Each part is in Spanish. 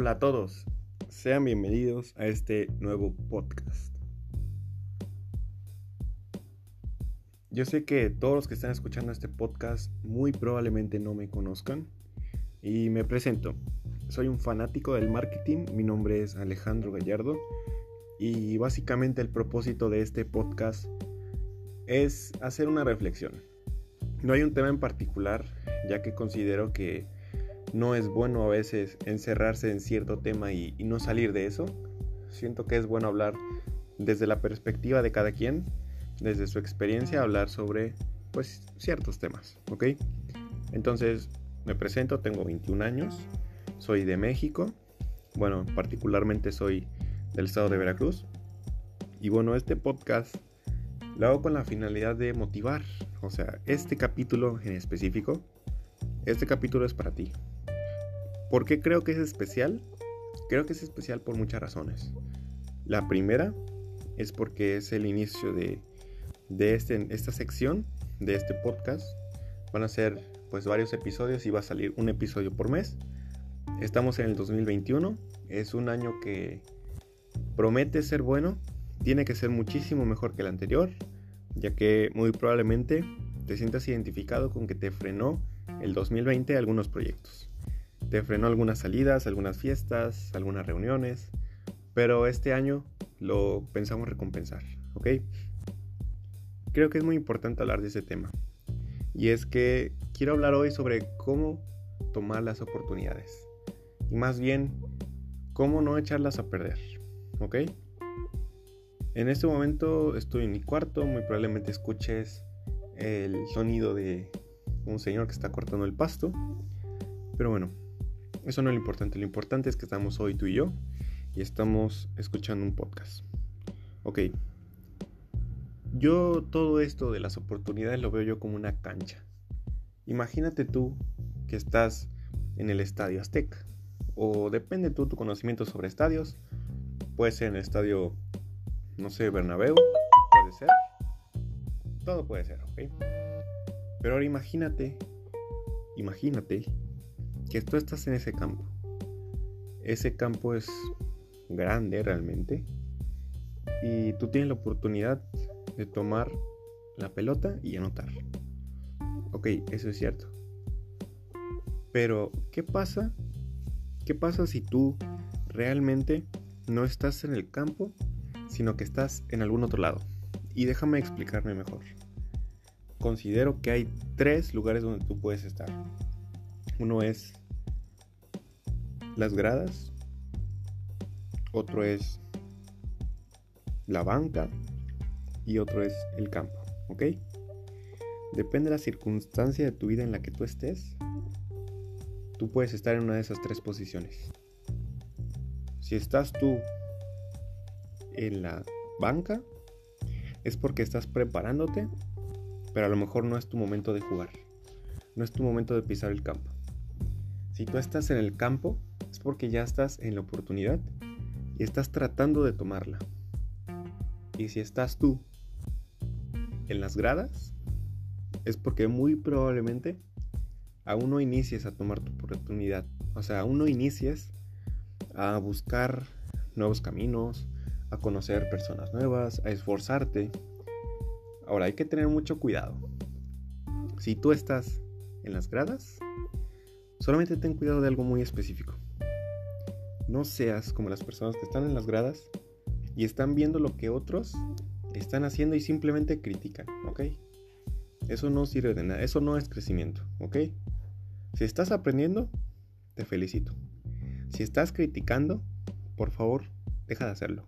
Hola a todos, sean bienvenidos a este nuevo podcast. Yo sé que todos los que están escuchando este podcast muy probablemente no me conozcan y me presento. Soy un fanático del marketing, mi nombre es Alejandro Gallardo y básicamente el propósito de este podcast es hacer una reflexión. No hay un tema en particular, ya que considero que no es bueno a veces encerrarse en cierto tema y, no salir de eso. Siento que es bueno hablar desde la perspectiva de cada quien, desde su experiencia, hablar sobre pues ciertos temas, ¿ok? Entonces me presento, tengo 21 años, soy de México, bueno, particularmente soy del estado de Veracruz. Y bueno, este podcast lo hago con la finalidad de motivar, o sea, este capítulo en específico, este capítulo es para ti, ¿Por qué creo que es especial? Creo que es especial por muchas razones. La primera es porque es el inicio de, este, esta sección, de este podcast. Van a ser pues varios episodios y va a salir un episodio por mes. Estamos en el 2021, es un año que promete ser bueno, tiene que ser muchísimo mejor que el anterior, ya que muy probablemente te sientas identificado con que te frenó el 2020 algunos proyectos. Te frenó algunas salidas, algunas fiestas, algunas reuniones, pero este año lo pensamos recompensar, ¿ok? Creo que es muy importante hablar de ese tema. Y es que quiero hablar hoy sobre cómo tomar las oportunidades. Y más bien, cómo no echarlas a perder, ¿ok? En este momento estoy en mi cuarto, muy probablemente escuches el sonido de un señor que está cortando el pasto. Pero bueno, eso no es lo importante, lo importante es que estamos hoy tú y yo y estamos escuchando un podcast. Ok, yo todo esto de las oportunidades lo veo yo como una cancha. Imagínate tú que estás en el estadio Azteca o depende tú tu conocimiento sobre estadios. Puede ser en el estadio, no sé, Bernabéu, puede ser. Todo puede ser, ¿ok? Pero ahora imagínate, imagínate que tú estás en ese campo. Ese campo es grande realmente. Y tú tienes la oportunidad de tomar la pelota y anotar. Ok, eso es cierto. Pero, ¿qué pasa? ¿Qué pasa si tú realmente no estás en el campo, sino que estás en algún otro lado? Y déjame explicarme mejor. Considero que hay tres lugares donde tú puedes estar. Uno es las gradas, otro es la banca y otro es el campo, ¿ok? Depende de la circunstancia de tu vida en la que tú estés, tú puedes estar en una de esas tres posiciones. Si estás tú en la banca, es porque estás preparándote, pero a lo mejor no es tu momento de jugar, no es tu momento de pisar el campo. Si tú estás en el campo, es porque ya estás en la oportunidad y estás tratando de tomarla. Y si estás tú en las gradas, es porque muy probablemente aún no inicies a tomar tu oportunidad. O sea, aún no inicies a buscar nuevos caminos, a conocer personas nuevas, a esforzarte. Ahora hay que tener mucho cuidado. Si tú estás en las gradas, solamente ten cuidado de algo muy específico. No seas como las personas que están en las gradas y están viendo lo que otros están haciendo y simplemente critican, ¿ok? Eso no sirve de nada, eso no es crecimiento, ¿ok? Si estás aprendiendo, te felicito. Si estás criticando, por favor, deja de hacerlo.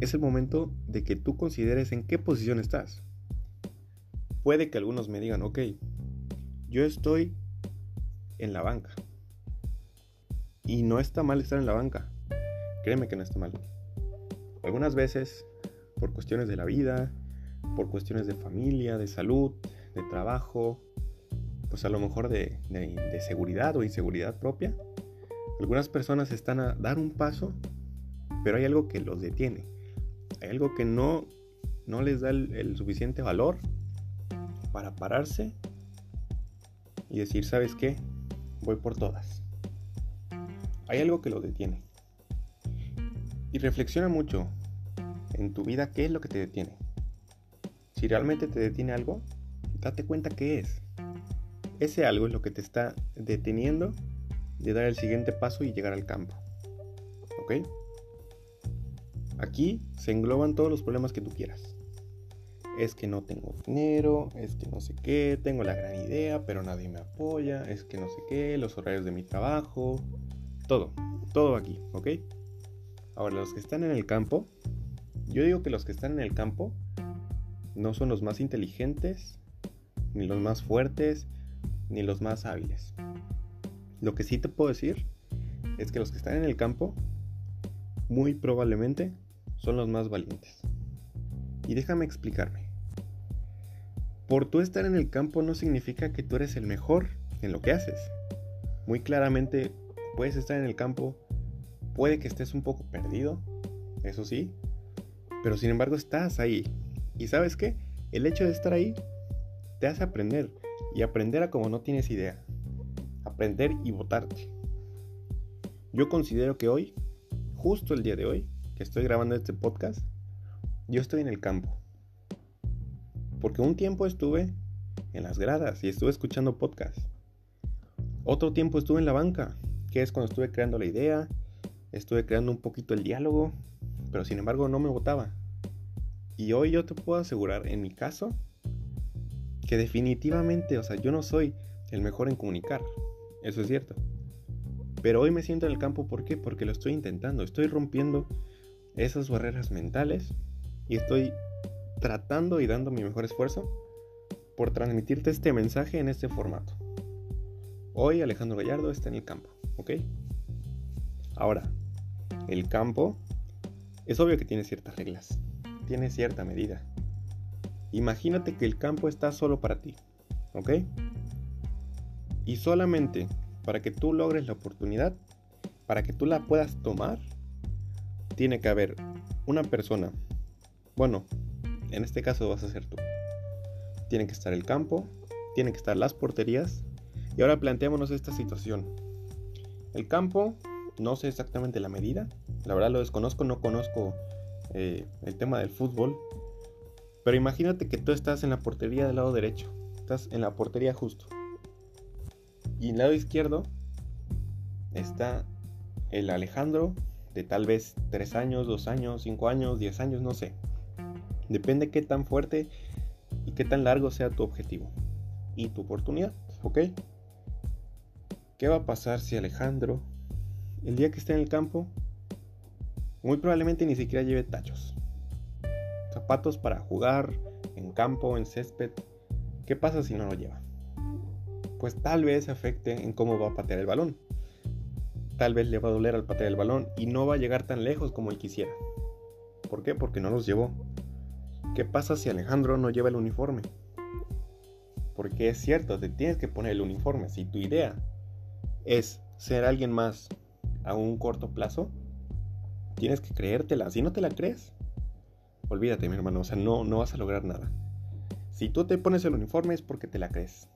Es el momento de que tú consideres en qué posición estás. Puede que algunos me digan, ok, yo estoy en la banca, y no está mal estar en la banca. Créeme que no está mal. Algunas veces, por cuestiones de la vida, por cuestiones de familia, de salud, de trabajo, pues a lo mejor de, seguridad o inseguridad propia, algunas personas están a dar un paso, pero hay algo que los detiene. Hay algo que no, no les da el suficiente valor para pararse y decir, ¿sabes qué? Voy por todas hay algo que lo detiene. Y reflexiona mucho en tu vida qué es lo que te detiene. Si realmente te detiene algo, date cuenta qué es. Ese algo es lo que te está deteniendo de dar el siguiente paso y llegar al campo. ¿Ok? Aquí se engloban todos los problemas que tú quieras. Es que no tengo dinero, es que no sé qué, tengo la gran idea, pero nadie me apoya, es que no sé qué, los horarios de mi trabajo, todo, todo aquí, ¿ok? Ahora, los que están en el campo, yo digo que los que están en el campo no son los más inteligentes, ni los más fuertes, ni los más hábiles. Lo que sí te puedo decir es que los que están en el campo muy probablemente son los más valientes. Y déjame explicarme. Por tú estar en el campo no significa que tú eres el mejor en lo que haces. Muy claramente puedes estar en el campo, puede que estés un poco perdido, eso sí, pero sin embargo estás ahí. ¿Y sabes qué? El hecho de estar ahí te hace aprender y aprender a como no tienes idea. Aprender y votarte. Yo considero que hoy, justo el día de hoy, que estoy grabando este podcast, yo estoy en el campo. Porque un tiempo estuve en las gradas y estuve escuchando podcast. Otro tiempo estuve en la banca, que es cuando estuve creando la idea, estuve creando un poquito el diálogo, pero sin embargo no me votaba. Y hoy yo te puedo asegurar, en mi caso, que definitivamente, o sea, yo no soy el mejor en comunicar, eso es cierto. Pero hoy me siento en el campo, ¿por qué? Porque lo estoy intentando, estoy rompiendo esas barreras mentales y estoy tratando y dando mi mejor esfuerzo por transmitirte este mensaje en este formato. Hoy Alejandro Gallardo está en el campo, ¿ok? Ahora, el campo es obvio que tiene ciertas reglas, tiene cierta medida. Imagínate que el campo está solo para ti, ¿ok? Y solamente para que tú logres la oportunidad, para que tú la puedas tomar, tiene que haber una persona. Bueno, en este caso vas a ser tú. Tiene que estar el campo, tienen que estar las porterías. Y ahora planteémonos esta situación. El campo, no sé exactamente la medida, la verdad lo desconozco, no conozco eh, el tema del fútbol, pero imagínate que tú estás en la portería del lado derecho. Estás en la portería justo. Y en el lado izquierdo está el Alejandro de tal vez 3 años, 2 años, 5 años, 10 años, no sé. Depende qué tan fuerte y qué tan largo sea tu objetivo y tu oportunidad, ¿ok? ¿Qué va a pasar si Alejandro, el día que esté en el campo, muy probablemente ni siquiera lleve tachos? zapatos para jugar en campo, en césped. ¿Qué pasa si no lo lleva? Pues tal vez afecte en cómo va a patear el balón. Tal vez le va a doler al patear el balón y no va a llegar tan lejos como él quisiera. ¿Por qué? Porque no los llevó. ¿Qué pasa si Alejandro no lleva el uniforme? Porque es cierto, te tienes que poner el uniforme. Si tu idea es ser alguien más a un corto plazo, tienes que creértela. Si no te la crees, Olvídate, mi hermano, o sea, no, no vas a lograr nada. Si tú te pones el uniforme es porque te la crees.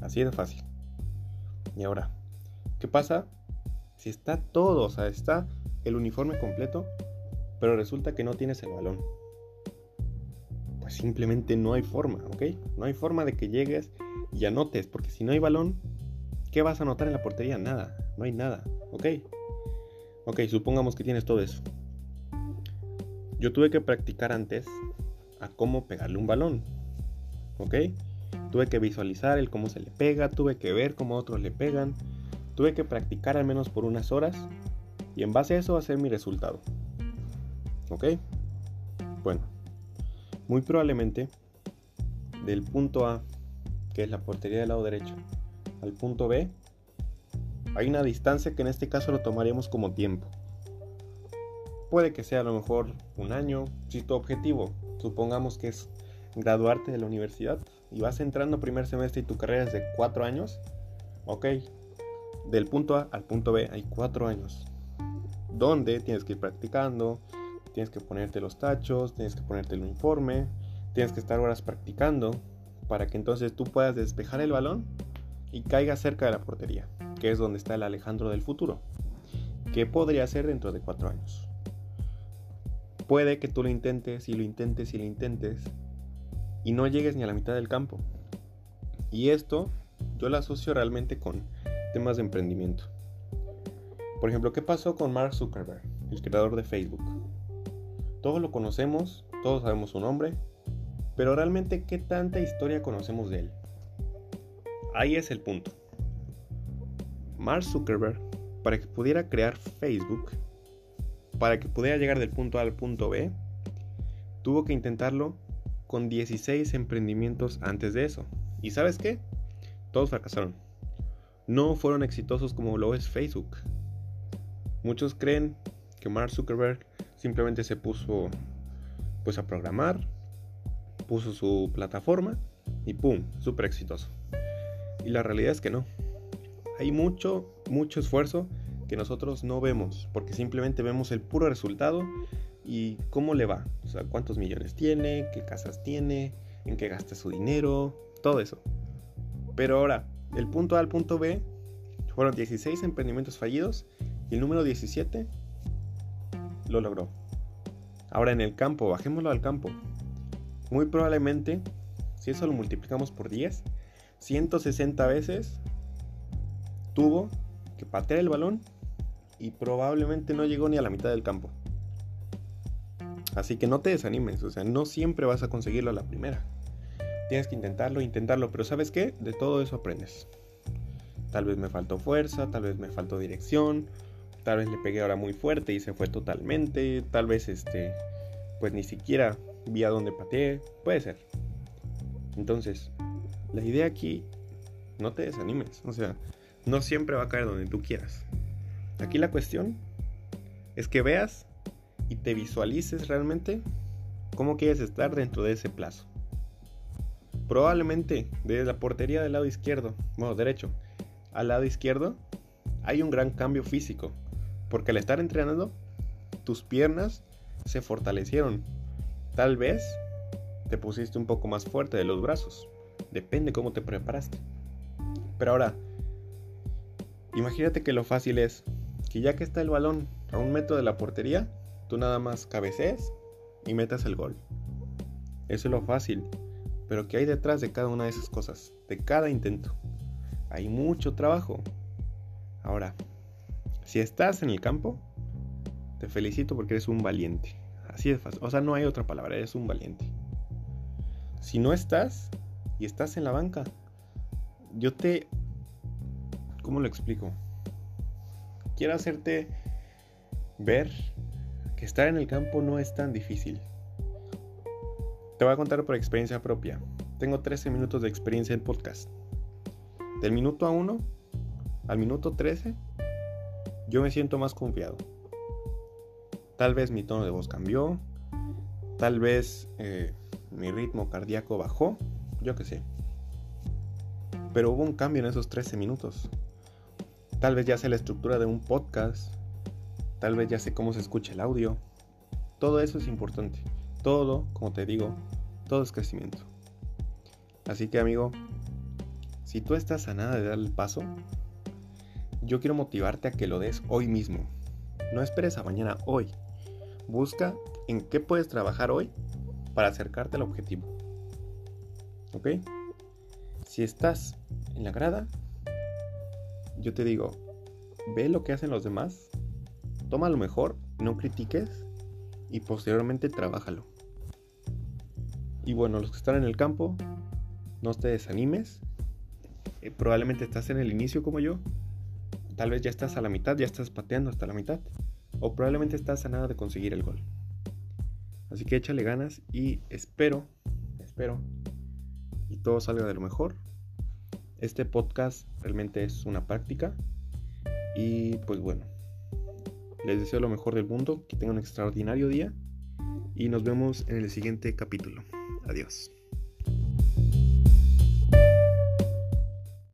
Así de fácil. Y ahora, ¿qué pasa si está todo, o sea, está el uniforme completo, pero resulta que no tienes el balón? Pues simplemente no hay forma, ¿ok? No hay forma de que llegues y anotes, porque si no hay balón, ¿qué vas a anotar en la portería? Nada, no hay nada, ¿ok? Ok, supongamos que tienes todo eso. Yo tuve que practicar antes a cómo pegarle un balón. ¿Ok? Tuve que visualizar el cómo se le pega, tuve que ver cómo otros le pegan, tuve que practicar al menos por unas horas y en base a eso hacer mi resultado. ¿Ok? Bueno, muy probablemente del punto A, que es la portería del lado derecho, al punto B, hay una distancia que en este caso lo tomaríamos como tiempo. Puede que sea a lo mejor un año, si tu objetivo, supongamos que es graduarte de la universidad y vas entrando primer semestre y tu carrera es de cuatro años, ok, del punto A al punto B hay cuatro años, donde tienes que ir practicando, tienes que ponerte los tachos, tienes que ponerte el uniforme, tienes que estar horas practicando para que entonces tú puedas despejar el balón y caiga cerca de la portería. que es donde está el Alejandro del futuro, que podría ser dentro de cuatro años. Puede que tú lo intentes y lo intentes y lo intentes y no llegues ni a la mitad del campo. Y esto yo lo asocio realmente con temas de emprendimiento. Por ejemplo, ¿qué pasó con Mark Zuckerberg, el creador de Facebook? Todos lo conocemos, todos sabemos su nombre, pero realmente ¿qué tanta historia conocemos de él? Ahí es el punto. Mark Zuckerberg, para que pudiera crear Facebook, para que pudiera llegar del punto A al punto B, tuvo que intentarlo con 16 emprendimientos antes de eso. ¿Y sabes qué? Todos fracasaron. No fueron exitosos como lo es Facebook. Muchos creen que Mark Zuckerberg simplemente se puso pues a programar, puso su plataforma y ¡pum! Súper exitoso. Y la realidad es que no. Hay mucho, mucho esfuerzo que nosotros no vemos, porque simplemente vemos el puro resultado y cómo le va. O sea, cuántos millones tiene, qué casas tiene, en qué gasta su dinero, todo eso. Pero ahora, el punto A al punto B fueron 16 emprendimientos fallidos y el número 17 lo logró. Ahora en el campo, bajémoslo al campo. Muy probablemente, si eso lo multiplicamos por 10, 160 veces tuvo que patear el balón y probablemente no llegó ni a la mitad del campo. Así que no te desanimes, o sea, no siempre vas a conseguirlo a la primera. Tienes que intentarlo, intentarlo, pero ¿sabes qué? De todo eso aprendes. Tal vez me faltó fuerza, tal vez me faltó dirección, tal vez le pegué ahora muy fuerte y se fue totalmente, tal vez este, pues ni siquiera vi a dónde pateé, puede ser. Entonces, la idea aquí, no te desanimes, o sea, no siempre va a caer donde tú quieras. Aquí la cuestión es que veas y te visualices realmente cómo quieres estar dentro de ese plazo. Probablemente desde la portería del lado izquierdo, bueno, derecho, al lado izquierdo, hay un gran cambio físico, porque al estar entrenando, tus piernas se fortalecieron. Tal vez te pusiste un poco más fuerte de los brazos, depende cómo te preparaste. Pero ahora, imagínate que lo fácil es que ya que está el balón a un metro de la portería, Tú nada más cabecees y metas el gol. Eso es lo fácil. Pero ¿qué hay detrás de cada una de esas cosas? De cada intento. Hay mucho trabajo. Ahora, si estás en el campo, te felicito porque eres un valiente. Así de fácil. O sea, no hay otra palabra, eres un valiente. Si no estás y estás en la banca, yo te... ¿Cómo lo explico? Quiero hacerte ver que estar en el campo no es tan difícil. Te voy a contar por experiencia propia. Tengo 13 minutos de experiencia en podcast. Del minuto a 1 al minuto 13, yo me siento más confiado. Tal vez mi tono de voz cambió, tal vez eh, mi ritmo cardíaco bajó, yo qué sé. Pero hubo un cambio en esos 13 minutos. Tal vez ya sea la estructura de un podcast, Tal vez ya sé cómo se escucha el audio. Todo eso es importante. Todo, como te digo, todo es crecimiento. Así que amigo, si tú estás a nada de dar el paso, yo quiero motivarte a que lo des hoy mismo. No esperes a mañana, hoy. Busca en qué puedes trabajar hoy para acercarte al objetivo. ¿Ok? Si estás en la grada, yo te digo, ve lo que hacen los demás Toma lo mejor, no critiques y posteriormente trabájalo. Y bueno, los que están en el campo, no te desanimes. Eh, probablemente estás en el inicio como yo. Tal vez ya estás a la mitad, ya estás pateando hasta la mitad. O probablemente estás a nada de conseguir el gol. Así que échale ganas y espero, espero, y todo salga de lo mejor. Este podcast realmente es una práctica. Y pues bueno, les deseo lo mejor del mundo, que tengan un extraordinario día y nos vemos en el siguiente capítulo. Adiós.